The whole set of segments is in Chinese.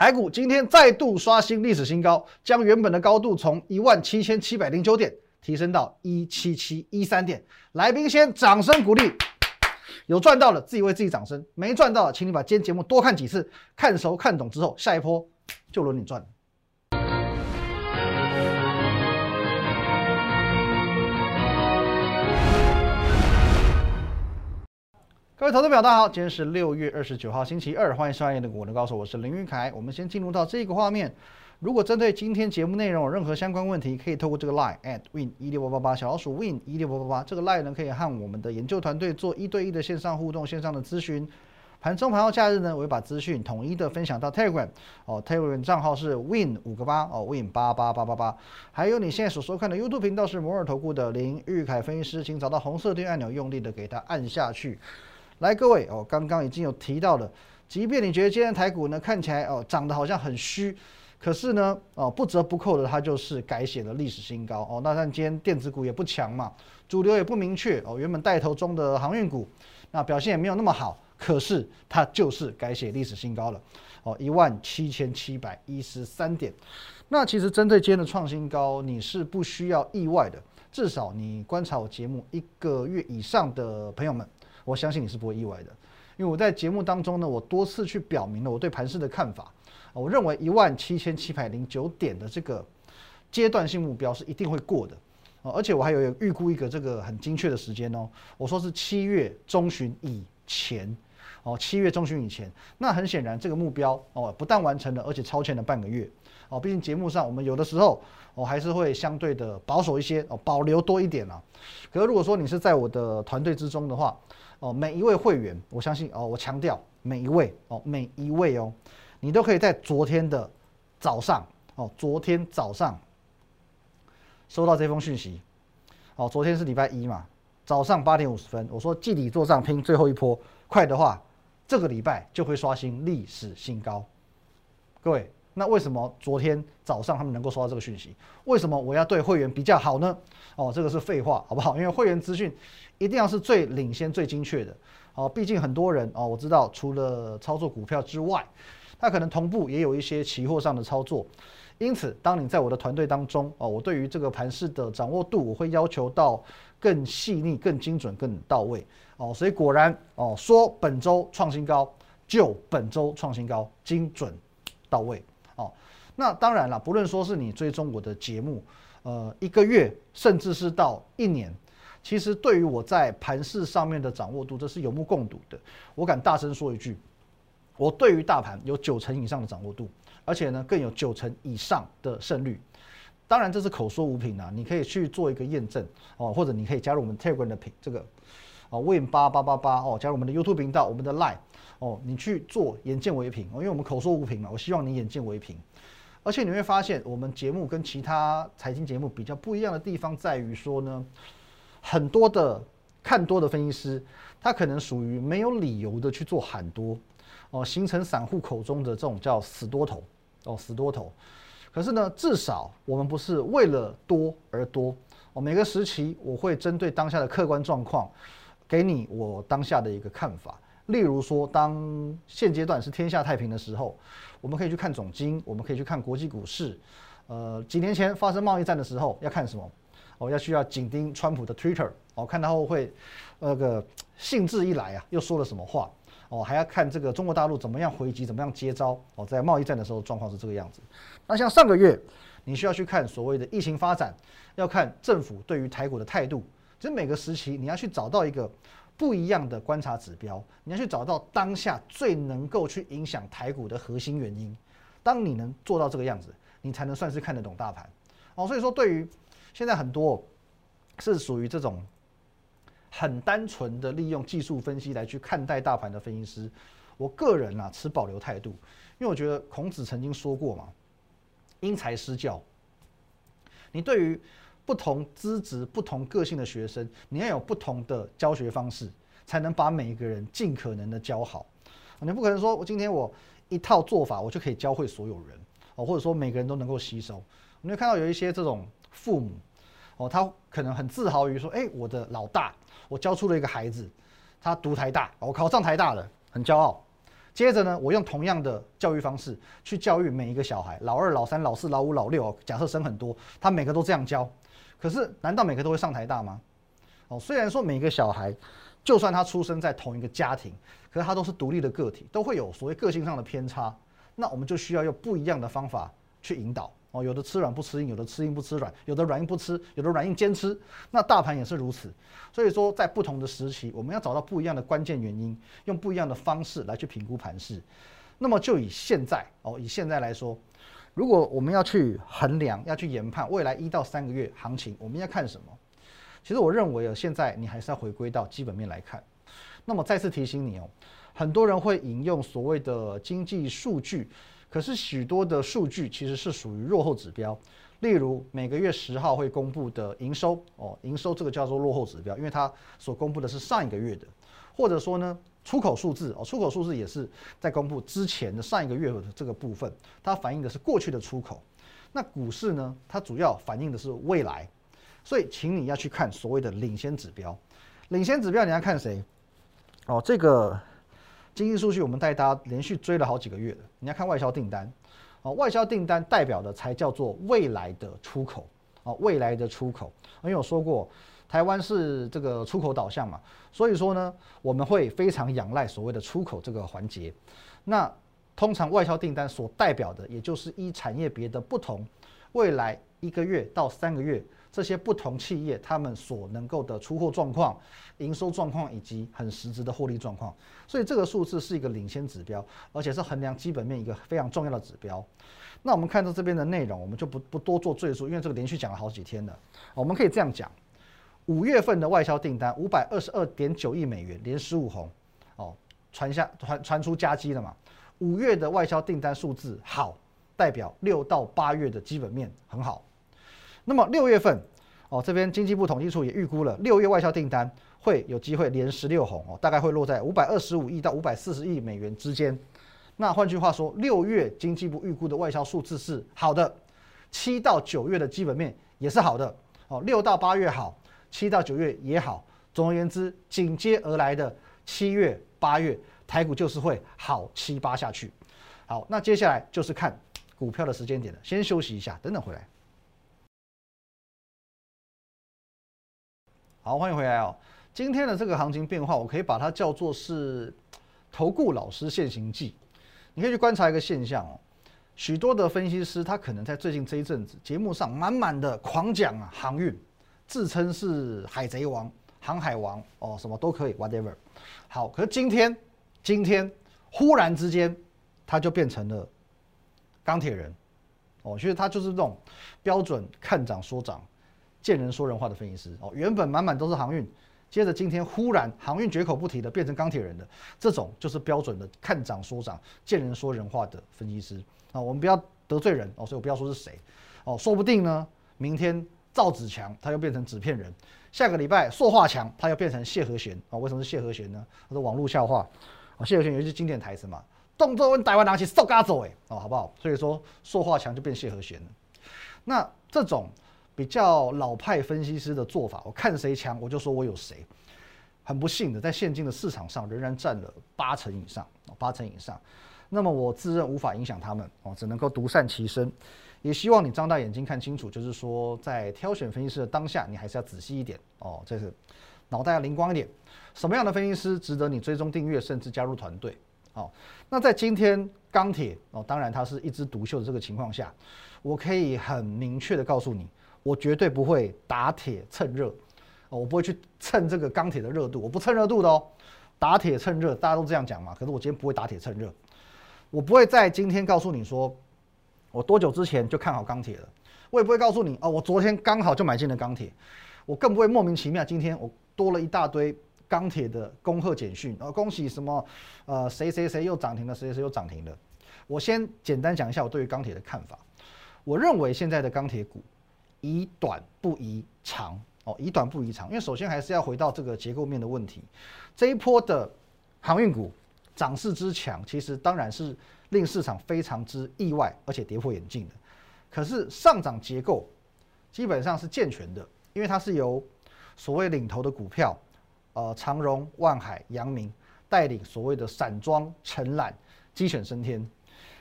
台股今天再度刷新历史新高，将原本的高度从一万七千七百零九点提升到一七七一三点。来宾先掌声鼓励，有赚到的自己为自己掌声，没赚到的请你把今天节目多看几次，看熟看懂之后，下一波就轮你赚。各位投资表，大家好，今天是六月二十九号，星期二，欢迎收看《的股能高手》，我是林云凯。我们先进入到这个画面。如果针对今天节目内容有任何相关问题，可以透过这个 line at win 一六八八八小老鼠 win 一六八八八这个 line 呢，可以和我们的研究团队做一对一的线上互动、线上的咨询。盘中盘后假日呢，我会把资讯统一的分享到 Telegram 哦，Telegram 账号是 win 五个八哦，win 八八八八八。还有你现在所收看的 YouTube 频道是摩尔投顾的林玉凯分析师，请找到红色订阅按钮，用力的给它按下去。来，各位哦，刚刚已经有提到了，即便你觉得今天台股呢看起来哦涨得好像很虚，可是呢哦不折不扣的它就是改写了历史新高哦。那但今天电子股也不强嘛，主流也不明确哦。原本带头中的航运股，那表现也没有那么好，可是它就是改写历史新高了哦，一万七千七百一十三点。那其实针对今天的创新高，你是不需要意外的，至少你观察我节目一个月以上的朋友们。我相信你是不会意外的，因为我在节目当中呢，我多次去表明了我对盘市的看法。我认为一万七千七百零九点的这个阶段性目标是一定会过的，而且我还有预估一个这个很精确的时间哦，我说是七月中旬以前，哦，七月中旬以前，那很显然这个目标哦不但完成了，而且超前了半个月。哦，毕竟节目上我们有的时候哦还是会相对的保守一些哦，保留多一点啊。可是如果说你是在我的团队之中的话，哦，每一位会员，我相信哦，我强调每一位哦，每一位哦，你都可以在昨天的早上哦，昨天早上收到这封讯息。哦，昨天是礼拜一嘛，早上八点五十分，我说季底做账拼最后一波，快的话这个礼拜就会刷新历史新高。各位，那为什么昨天早上他们能够收到这个讯息？为什么我要对会员比较好呢？哦，这个是废话，好不好？因为会员资讯。一定要是最领先、最精确的哦。毕竟很多人哦，我知道除了操作股票之外，他可能同步也有一些期货上的操作。因此，当你在我的团队当中哦，我对于这个盘势的掌握度，我会要求到更细腻、更精准、更到位哦。所以果然哦，说本周创新高就本周创新高，精准到位。那当然了，不论说是你追踪我的节目，呃，一个月，甚至是到一年。其实对于我在盘市上面的掌握度，这是有目共睹的。我敢大声说一句，我对于大盘有九成以上的掌握度，而且呢更有九成以上的胜率。当然这是口说无凭啊，你可以去做一个验证哦，或者你可以加入我们 Telegram 的品这个哦 Win 八八八八哦，加入我们的 YouTube 频道，我们的 Line 哦，你去做眼见为凭哦，因为我们口说无凭嘛，我希望你眼见为凭。而且你会发现，我们节目跟其他财经节目比较不一样的地方在于说呢。很多的看多的分析师，他可能属于没有理由的去做喊多，哦，形成散户口中的这种叫死多头，哦，死多头。可是呢，至少我们不是为了多而多，哦，每个时期我会针对当下的客观状况，给你我当下的一个看法。例如说，当现阶段是天下太平的时候，我们可以去看总金，我们可以去看国际股市。呃，几年前发生贸易战的时候，要看什么？哦，要需要紧盯川普的 Twitter，哦，看他会那个兴致一来啊，又说了什么话？哦，还要看这个中国大陆怎么样回击，怎么样接招？哦，在贸易战的时候状况是这个样子。那像上个月，你需要去看所谓的疫情发展，要看政府对于台股的态度。其实每个时期你要去找到一个不一样的观察指标，你要去找到当下最能够去影响台股的核心原因。当你能做到这个样子，你才能算是看得懂大盘。哦，所以说对于现在很多是属于这种很单纯的利用技术分析来去看待大盘的分析师，我个人啊持保留态度，因为我觉得孔子曾经说过嘛，因材施教。你对于不同资质、不同个性的学生，你要有不同的教学方式，才能把每一个人尽可能的教好。你不可能说我今天我一套做法，我就可以教会所有人哦，或者说每个人都能够吸收。你会看到有一些这种。父母，哦，他可能很自豪于说，哎，我的老大，我教出了一个孩子，他读台大，我考上台大了，很骄傲。接着呢，我用同样的教育方式去教育每一个小孩，老二、老三、老四、老五、老六，假设生很多，他每个都这样教，可是难道每个都会上台大吗？哦，虽然说每个小孩，就算他出生在同一个家庭，可是他都是独立的个体，都会有所谓个性上的偏差，那我们就需要用不一样的方法去引导。哦，有的吃软不吃硬，有的吃硬不吃软，有的软硬不吃，有的软硬兼吃。那大盘也是如此。所以说，在不同的时期，我们要找到不一样的关键原因，用不一样的方式来去评估盘势。那么就以现在哦，以现在来说，如果我们要去衡量、要去研判未来一到三个月行情，我们要看什么？其实我认为啊，现在你还是要回归到基本面来看。那么再次提醒你哦，很多人会引用所谓的经济数据。可是许多的数据其实是属于落后指标，例如每个月十号会公布的营收哦，营收这个叫做落后指标，因为它所公布的是上一个月的，或者说呢出口数字哦，出口数字也是在公布之前的上一个月的这个部分，它反映的是过去的出口。那股市呢，它主要反映的是未来，所以请你要去看所谓的领先指标，领先指标你要看谁？哦，这个。经济数据我们带大家连续追了好几个月了。你要看外销订单，哦，外销订单代表的才叫做未来的出口，哦，未来的出口。因为我说过，台湾是这个出口导向嘛，所以说呢，我们会非常仰赖所谓的出口这个环节。那通常外销订单所代表的，也就是依产业别的不同，未来一个月到三个月。这些不同企业他们所能够的出货状况、营收状况以及很实质的获利状况，所以这个数字是一个领先指标，而且是衡量基本面一个非常重要的指标。那我们看到这边的内容，我们就不不多做赘述，因为这个连续讲了好几天了。我们可以这样讲：五月份的外销订单五百二十二点九亿美元，连十五红，哦，传下传传出加基了嘛？五月的外销订单数字好，代表六到八月的基本面很好。那么六月份，哦，这边经济部统计处也预估了六月外销订单会有机会连十六红哦，大概会落在五百二十五亿到五百四十亿美元之间。那换句话说，六月经济部预估的外销数字是好的，七到九月的基本面也是好的哦，六到八月好，七到九月也好。总而言之，紧接而来的七月、八月，台股就是会好七八下去。好，那接下来就是看股票的时间点了，先休息一下，等等回来。好，欢迎回来哦。今天的这个行情变化，我可以把它叫做是投顾老师现行记。你可以去观察一个现象哦，许多的分析师他可能在最近这一阵子节目上满满的狂讲啊航运，自称是海贼王、航海王哦，什么都可以，whatever。好，可是今天今天忽然之间他就变成了钢铁人哦，其实他就是这种标准看涨说涨。见人说人话的分析师哦，原本满满都是航运，接着今天忽然航运绝口不提的变成钢铁人的，这种就是标准的看涨说涨、见人说人话的分析师啊。我们不要得罪人哦，所以我不要说是谁哦，说不定呢，明天赵子强他又变成纸片人，下个礼拜塑化强他又变成谢和弦啊。为什么是谢和弦呢？他说网络笑话啊，谢和弦有一句经典台词嘛，动作问台湾拿起扫嘎走哎哦，好不好？所以说塑化强就变谢和弦。那这种。比较老派分析师的做法，我看谁强，我就说我有谁。很不幸的，在现今的市场上，仍然占了八成以上，八成以上。那么我自认无法影响他们，哦，只能够独善其身。也希望你张大眼睛看清楚，就是说，在挑选分析师的当下，你还是要仔细一点哦，这是脑袋要灵光一点。什么样的分析师值得你追踪订阅，甚至加入团队？好，那在今天钢铁哦，当然它是一枝独秀的这个情况下，我可以很明确的告诉你。我绝对不会打铁趁热，哦，我不会去蹭这个钢铁的热度，我不蹭热度的哦。打铁趁热，大家都这样讲嘛。可是我今天不会打铁趁热，我不会在今天告诉你说，我多久之前就看好钢铁了。我也不会告诉你哦，我昨天刚好就买进了钢铁。我更不会莫名其妙今天我多了一大堆钢铁的恭贺简讯，哦，恭喜什么，呃，谁谁谁又涨停了，谁谁谁又涨停了。我先简单讲一下我对于钢铁的看法。我认为现在的钢铁股。以短不宜长哦，以短不宜长，因为首先还是要回到这个结构面的问题。这一波的航运股涨势之强，其实当然是令市场非常之意外，而且跌破眼镜的。可是上涨结构基本上是健全的，因为它是由所谓领头的股票，呃，长荣、万海、阳明带领所谓的散装承揽鸡犬升天。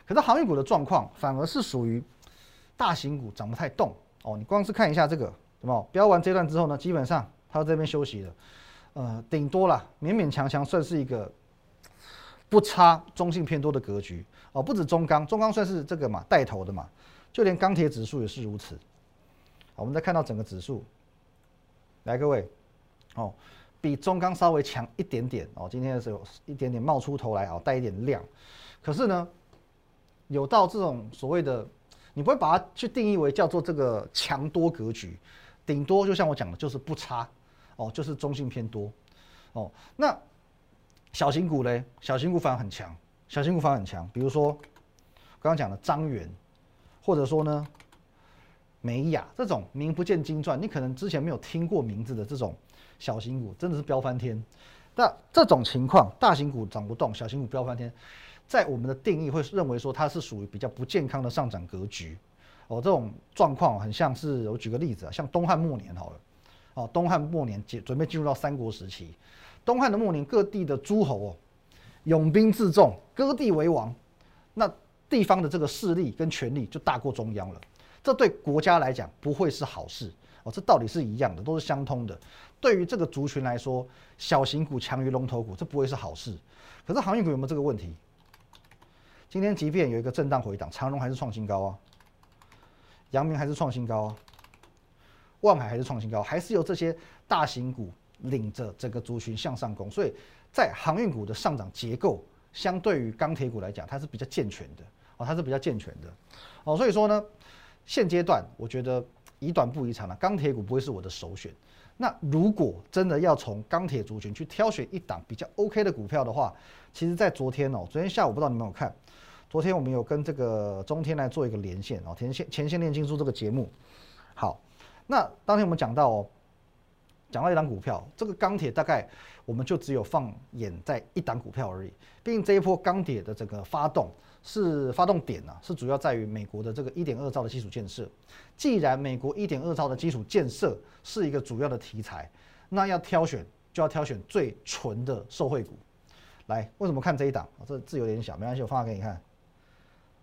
可是航运股的状况反而是属于大型股涨不太动哦。你光是看一下这个，什么标完这段之后呢，基本上它这边休息了，呃，顶多了勉勉强强算是一个不差中性偏多的格局哦。不止中钢，中钢算是这个嘛带头的嘛，就连钢铁指数也是如此。我们再看到整个指数，来各位哦，比中钢稍微强一点点哦。今天的时候一点点冒出头来哦，带一点量，可是呢。有到这种所谓的，你不会把它去定义为叫做这个强多格局，顶多就像我讲的，就是不差，哦，就是中性偏多，哦，那小型股嘞，小型股反而很强，小型股反而很强，比如说刚刚讲的张元，或者说呢美雅这种名不见经传，你可能之前没有听过名字的这种小型股，真的是飙翻天。那这种情况，大型股涨不动，小型股飙翻天。在我们的定义会认为说它是属于比较不健康的上涨格局，哦，这种状况很像是我举个例子啊，像东汉末年好了，哦，东汉末年准准备进入到三国时期，东汉的末年各地的诸侯哦，拥兵自重，割地为王，那地方的这个势力跟权力就大过中央了，这对国家来讲不会是好事哦，这道理是一样的，都是相通的。对于这个族群来说，小型股强于龙头股，这不会是好事。可是航运股有没有这个问题？今天即便有一个震荡回档，长荣还是创新高啊，阳明还是创新高啊，万海还是创新高，还是由这些大型股领着整个族群向上攻。所以在航运股的上涨结构，相对于钢铁股来讲，它是比较健全的哦，它是比较健全的哦。所以说呢，现阶段我觉得以短不宜长了，钢铁股不会是我的首选。那如果真的要从钢铁族群去挑选一档比较 OK 的股票的话，其实，在昨天哦，昨天下午不知道你们有看，昨天我们有跟这个中天来做一个连线哦，前线前线炼金术这个节目。好，那当天我们讲到哦，讲到一档股票，这个钢铁大概我们就只有放眼在一档股票而已，毕竟这一波钢铁的整个发动。是发动点呢，是主要在于美国的这个一点二兆的基础建设。既然美国一点二兆的基础建设是一个主要的题材，那要挑选就要挑选最纯的受惠股。来，为什么看这一档？这字有点小，没关系，我放大给你看。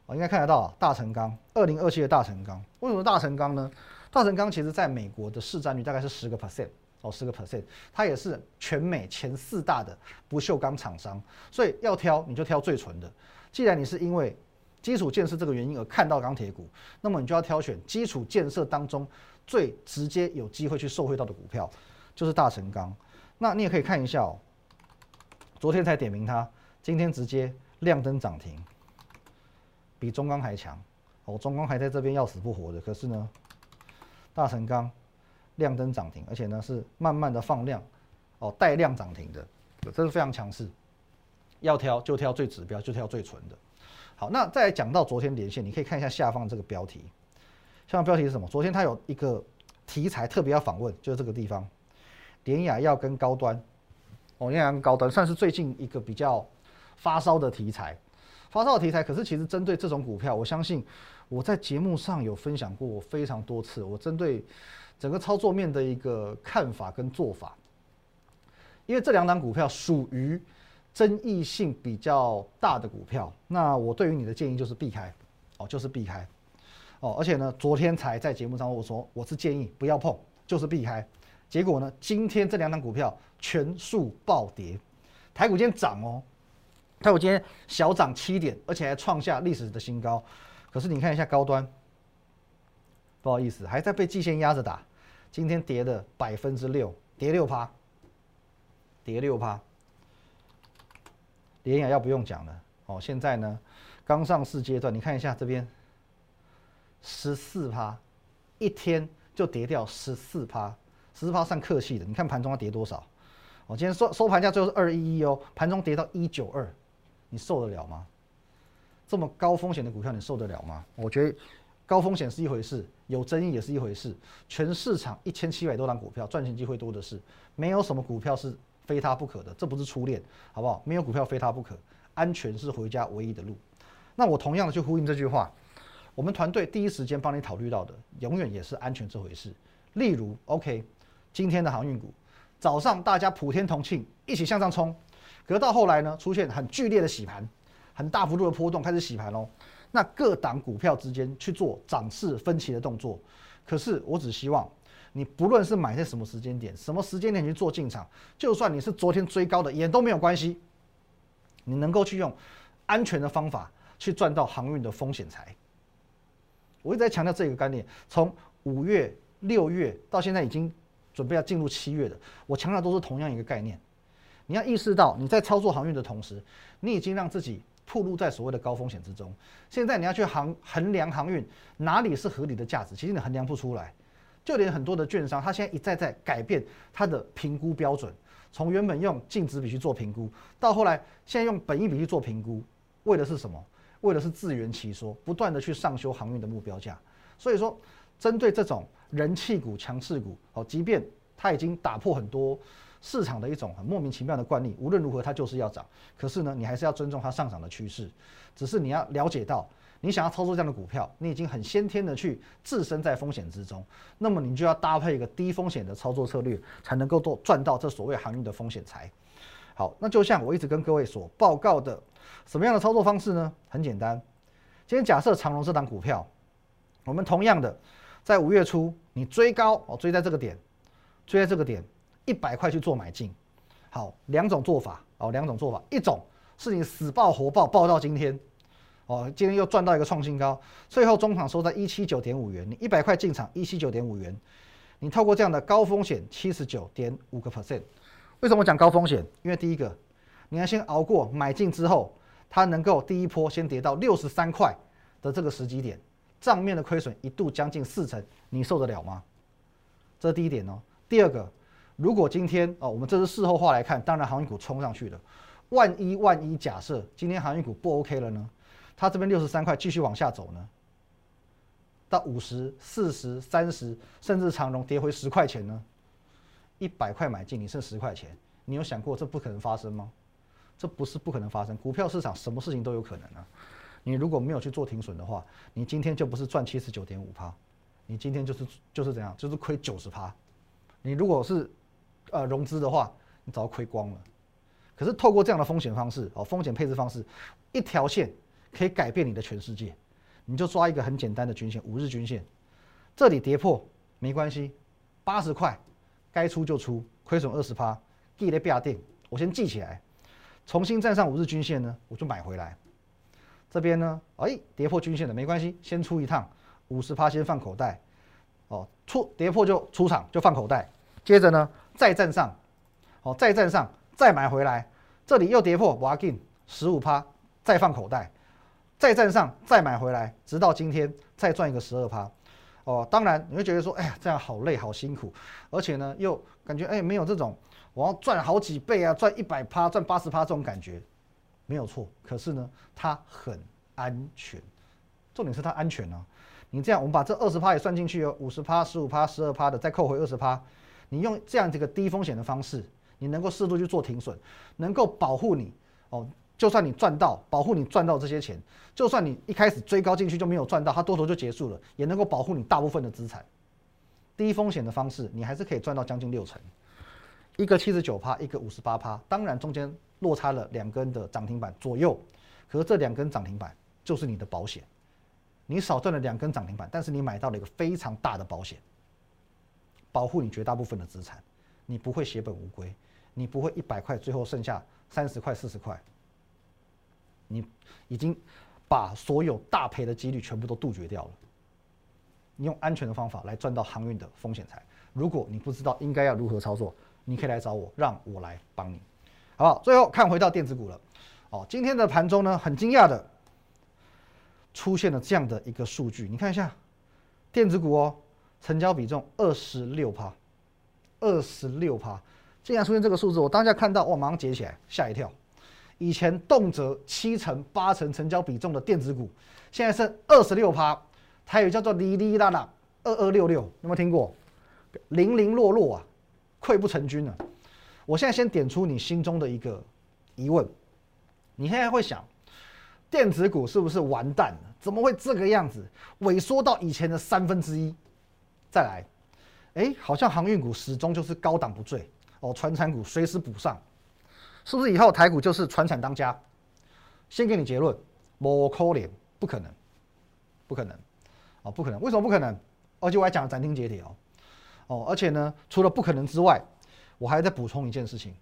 我应该看得到大成钢，二零二七的大成钢。为什么大成钢呢？大成钢其实在美国的市占率大概是十个 percent 哦，十个 percent，它也是全美前四大的不锈钢厂商。所以要挑你就挑最纯的。既然你是因为基础建设这个原因而看到钢铁股，那么你就要挑选基础建设当中最直接有机会去受惠到的股票，就是大成钢。那你也可以看一下哦，昨天才点名它，今天直接亮灯涨停，比中钢还强哦。中钢还在这边要死不活的，可是呢，大成钢亮灯涨停，而且呢是慢慢的放量哦，带量涨停的，这是非常强势。要挑就挑最指标，就挑最纯的。好，那再讲到昨天连线，你可以看一下下方这个标题。下方标题是什么？昨天它有一个题材特别要访问，就是这个地方，典雅要跟高端。哦，典雅跟高端算是最近一个比较发烧的题材。发烧的题材，可是其实针对这种股票，我相信我在节目上有分享过非常多次。我针对整个操作面的一个看法跟做法，因为这两档股票属于。争议性比较大的股票，那我对于你的建议就是避开，哦，就是避开，哦，而且呢，昨天才在节目上我说我是建议不要碰，就是避开，结果呢，今天这两档股票全数暴跌，台股今天涨哦，台股今天小涨七点，而且还创下历史的新高，可是你看一下高端，不好意思，还在被季线压着打，今天跌了百分之六，跌六趴，跌六趴。联雅要不用讲了哦，现在呢刚上市阶段，你看一下这边十四趴，一天就跌掉十四趴，十四趴算客气的。你看盘中要跌多少？哦，今天收收盘价最后是二一一哦，盘中跌到一九二，你受得了吗？这么高风险的股票你受得了吗？我觉得高风险是一回事，有争议也是一回事。全市场一千七百多档股票，赚钱机会多的是，没有什么股票是。非他不可的，这不是初恋，好不好？没有股票非他不可，安全是回家唯一的路。那我同样的去呼应这句话，我们团队第一时间帮你考虑到的，永远也是安全这回事。例如，OK，今天的航运股，早上大家普天同庆，一起向上冲，可到后来呢，出现很剧烈的洗盘，很大幅度的波动，开始洗盘喽。那各档股票之间去做涨势分歧的动作。可是我只希望你不论是买在什么时间点，什么时间点去做进场，就算你是昨天追高的也都没有关系。你能够去用安全的方法去赚到航运的风险财。我一直在强调这个概念，从五月、六月到现在已经准备要进入七月的，我强调都是同样一个概念。你要意识到你在操作航运的同时，你已经让自己暴露在所谓的高风险之中。现在你要去衡衡量航运哪里是合理的价值，其实你衡量不出来。就连很多的券商，他现在一再在改变他的评估标准，从原本用净值比去做评估，到后来现在用本益比去做评估，为的是什么？为的是自圆其说，不断的去上修航运的目标价。所以说，针对这种人气股、强势股，哦，即便它已经打破很多市场的一种很莫名其妙的惯例，无论如何它就是要涨。可是呢，你还是要尊重它上涨的趋势。只是你要了解到。你想要操作这样的股票，你已经很先天的去置身在风险之中，那么你就要搭配一个低风险的操作策略，才能够做赚到这所谓航运的风险财。好，那就像我一直跟各位所报告的，什么样的操作方式呢？很简单，今天假设长荣这档股票，我们同样的在五月初你追高哦，追在这个点，追在这个点一百块去做买进。好，两种做法哦，两种做法，一种是你死抱活抱抱到今天。哦，今天又赚到一个创新高，最后中场收在一七九点五元，你一百块进场一七九点五元，你透过这样的高风险七十九点五个 percent，为什么讲高风险？因为第一个，你要先熬过买进之后，它能够第一波先跌到六十三块的这个时机点，账面的亏损一度将近四成，你受得了吗？这是第一点哦。第二个，如果今天哦，我们这是事后话来看，当然航运股冲上去了，万一万一假设今天航运股不 OK 了呢？它这边六十三块继续往下走呢，到五十四十三十，甚至长荣跌回十块钱呢，一百块买进你剩十块钱，你有想过这不可能发生吗？这不是不可能发生，股票市场什么事情都有可能啊。你如果没有去做停损的话，你今天就不是赚七十九点五趴，你今天就是就是怎样，就是亏九十趴。你如果是呃融资的话，你早亏光了。可是透过这样的风险方式哦，风险配置方式，一条线。可以改变你的全世界，你就抓一个很简单的均线，五日均线，这里跌破没关系，八十块该出就出，亏损二十趴，记得不要定，我先记起来，重新站上五日均线呢，我就买回来。这边呢，哎，跌破均线的没关系，先出一趟，五十趴先放口袋，哦，出跌破就出场就放口袋，接着呢再站上，哦，再站上再买回来，这里又跌破，挖进十五趴再放口袋。再站上，再买回来，直到今天再赚一个十二趴，哦，当然你会觉得说，哎呀，这样好累好辛苦，而且呢，又感觉哎没有这种我要赚好几倍啊，赚一百趴、赚八十趴这种感觉，没有错。可是呢，它很安全，重点是它安全啊。你这样，我们把这二十趴也算进去哦，五十趴、十五趴、十二趴的，再扣回二十趴，你用这样这个低风险的方式，你能够适度去做停损，能够保护你哦。就算你赚到，保护你赚到这些钱；就算你一开始追高进去就没有赚到，它多头就结束了，也能够保护你大部分的资产。低风险的方式，你还是可以赚到将近六成。一个七十九趴，一个五十八趴，当然中间落差了两根的涨停板左右，可是这两根涨停板就是你的保险。你少赚了两根涨停板，但是你买到了一个非常大的保险，保护你绝大部分的资产，你不会血本无归，你不会一百块最后剩下三十块、四十块。你已经把所有大赔的几率全部都杜绝掉了。你用安全的方法来赚到航运的风险财。如果你不知道应该要如何操作，你可以来找我，让我来帮你，好不好？最后看回到电子股了。哦，今天的盘中呢，很惊讶的出现了这样的一个数据，你看一下，电子股哦，成交比重二十六趴，二十六趴，竟然出现这个数字，我当下看到，我，马上截起来，吓一跳。以前动辄七成八成成交比重的电子股，现在剩二十六趴，它有叫做哩哩啦啦二二六六，有没有听过？零零落落啊，溃不成军啊。我现在先点出你心中的一个疑问，你现在会想，电子股是不是完蛋了？怎么会这个样子，萎缩到以前的三分之一？再来，哎，好像航运股始终就是高档不坠哦，船产股随时补上。是不是以后台股就是船产当家？先给你结论，不可能，不可能，不可能，哦，不可能，为什么不可能？而且我还讲了斩钉截铁哦，哦，而且呢，除了不可能之外，我还在补充一件事情，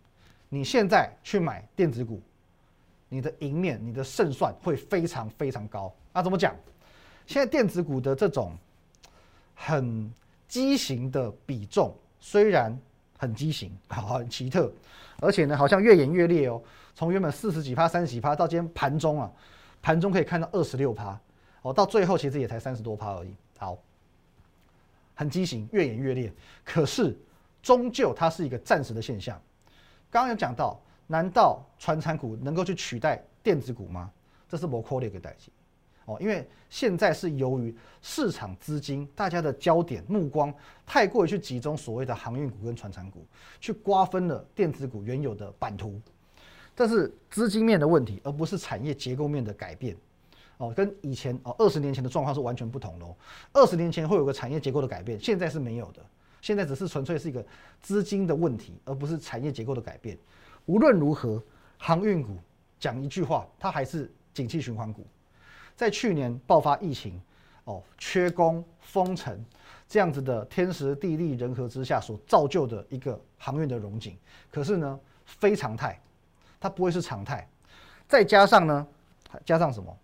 你现在去买电子股，你的赢面、你的胜算会非常非常高。那怎么讲？现在电子股的这种很畸形的比重，虽然很畸形，好很奇特，而且呢，好像越演越烈哦。从原本四十几趴、三十几趴，到今天盘中啊，盘中可以看到二十六趴，哦，到最后其实也才三十多趴而已。好，很畸形，越演越烈。可是终究它是一个暂时的现象。刚刚有讲到，难道传产股能够去取代电子股吗？这是摩扣的一个代际。哦，因为现在是由于市场资金大家的焦点目光太过于去集中所谓的航运股跟船产股，去瓜分了电子股原有的版图。这是资金面的问题，而不是产业结构面的改变。哦，跟以前哦二十年前的状况是完全不同的。哦。二十年前会有个产业结构的改变，现在是没有的。现在只是纯粹是一个资金的问题，而不是产业结构的改变。无论如何，航运股讲一句话，它还是景气循环股。在去年爆发疫情，哦，缺工、封城这样子的天时地利人和之下所造就的一个航运的荣景，可是呢，非常态。它不会是常态，再加上呢，加上什么？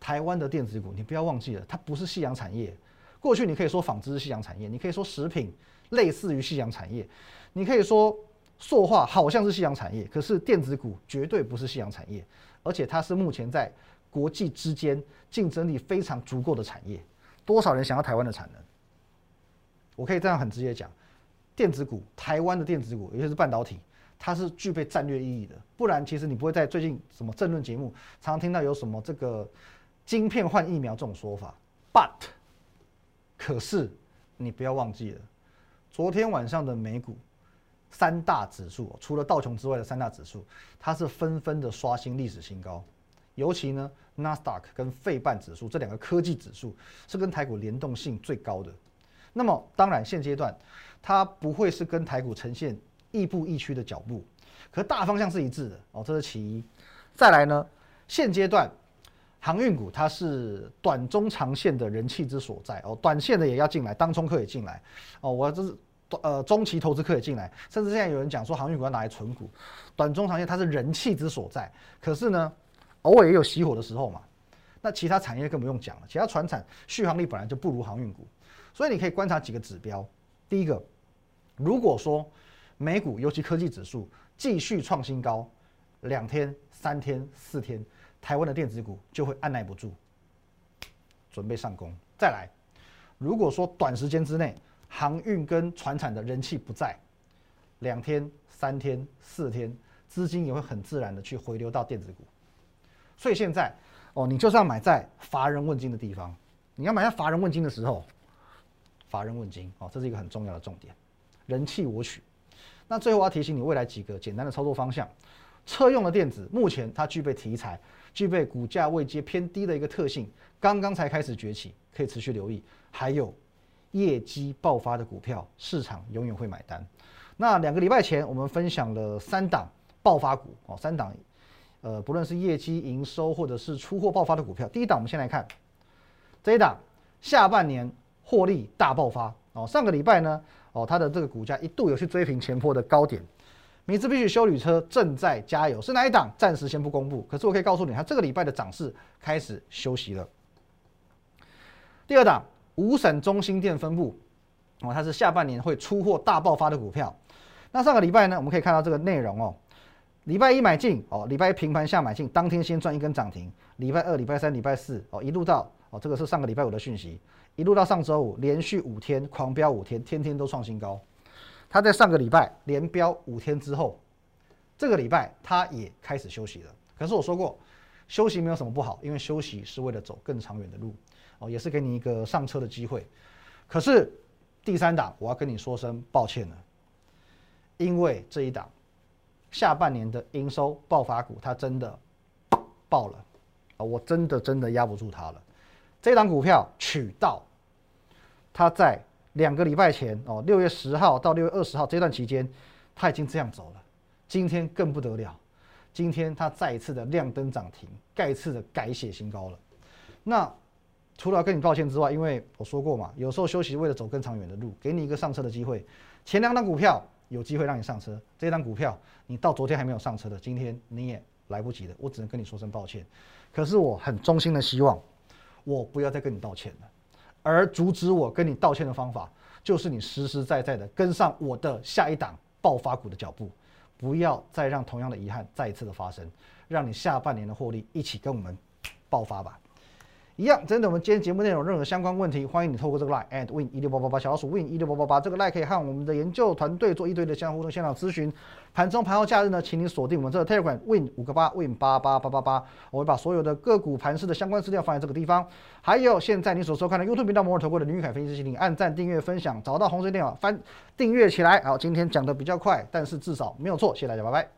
台湾的电子股，你不要忘记了，它不是夕阳产业。过去你可以说纺织是夕阳产业，你可以说食品类似于夕阳产业，你可以说塑化好像是夕阳产业，可是电子股绝对不是夕阳产业，而且它是目前在国际之间竞争力非常足够的产业。多少人想要台湾的产能？我可以这样很直接讲，电子股，台湾的电子股，尤其是半导体。它是具备战略意义的，不然其实你不会在最近什么政论节目常常听到有什么这个晶片换疫苗这种说法。But，可是你不要忘记了，昨天晚上的美股三大指数，除了道琼之外的三大指数，它是纷纷的刷新历史新高。尤其呢，纳斯达克跟费半指数这两个科技指数是跟台股联动性最高的。那么当然现阶段它不会是跟台股呈现。亦步亦趋的脚步，可大方向是一致的哦，这是其一。再来呢，现阶段航运股它是短中长线的人气之所在哦，短线的也要进来，当冲客也进来哦，我这是呃中期投资客也进来，甚至现在有人讲说航运股要拿来存股，短中长线它是人气之所在。可是呢，偶尔也有熄火的时候嘛。那其他产业更不用讲了，其他船产续航力本来就不如航运股，所以你可以观察几个指标。第一个，如果说美股尤其科技指数继续创新高，两天、三天、四天，台湾的电子股就会按耐不住，准备上攻。再来，如果说短时间之内航运跟船产的人气不在，两天、三天、四天，资金也会很自然的去回流到电子股。所以现在哦，你就是要买在乏人问津的地方，你要买在乏人问津的时候，乏人问津哦，这是一个很重要的重点，人气我取。那最后我要提醒你，未来几个简单的操作方向。车用的电子目前它具备题材，具备股价位阶偏低的一个特性，刚刚才开始崛起，可以持续留意。还有业绩爆发的股票，市场永远会买单。那两个礼拜前我们分享了三档爆发股哦，三档，呃，不论是业绩营收或者是出货爆发的股票。第一档我们先来看这一档，下半年获利大爆发哦。上个礼拜呢？哦，它的这个股价一度有去追平前坡的高点。米兹必须修理车正在加油，是哪一档？暂时先不公布。可是我可以告诉你，它这个礼拜的涨势开始休息了。第二档五省中心店分部，哦，它是下半年会出货大爆发的股票。那上个礼拜呢，我们可以看到这个内容哦。礼拜一买进，哦，礼拜一平盘下买进，当天先赚一根涨停。礼拜二、礼拜三、礼拜四，哦，一路到哦，这个是上个礼拜五的讯息。一路到上周五，连续五天狂飙五天，天天都创新高。它在上个礼拜连飙五天之后，这个礼拜它也开始休息了。可是我说过，休息没有什么不好，因为休息是为了走更长远的路哦，也是给你一个上车的机会。可是第三档，我要跟你说声抱歉了，因为这一档下半年的营收爆发股，它真的爆了啊！我真的真的压不住它了。这档股票取到。它在两个礼拜前哦，六月十号到六月二十号这段期间，它已经这样走了。今天更不得了，今天它再一次的亮灯涨停，再次的改写新高了。那除了跟你道歉之外，因为我说过嘛，有时候休息为了走更长远的路，给你一个上车的机会。前两档股票有机会让你上车，这档股票你到昨天还没有上车的，今天你也来不及了。我只能跟你说声抱歉。可是我很衷心的希望，我不要再跟你道歉了。而阻止我跟你道歉的方法，就是你实实在在的跟上我的下一档爆发股的脚步，不要再让同样的遗憾再一次的发生，让你下半年的获利一起跟我们爆发吧。一样，针对我们今天节目内容任何相关问题，欢迎你透过这个 line at win 一六八八八小老鼠 win 一六八八八这个 line 可以和我们的研究团队做一堆的相互动、现场咨询。盘中、盘后、假日呢，请你锁定我们这个 Telegram win 五个八 win 八八八八八，我会把所有的个股盘势的相关资料放在这个地方。还有，现在你所收看的 YouTube 频道摩尔投顾的林玉凯分析师，请你按赞、订阅、分享，找到红色电话翻订阅起来。好，今天讲的比较快，但是至少没有错。谢谢大家，拜拜。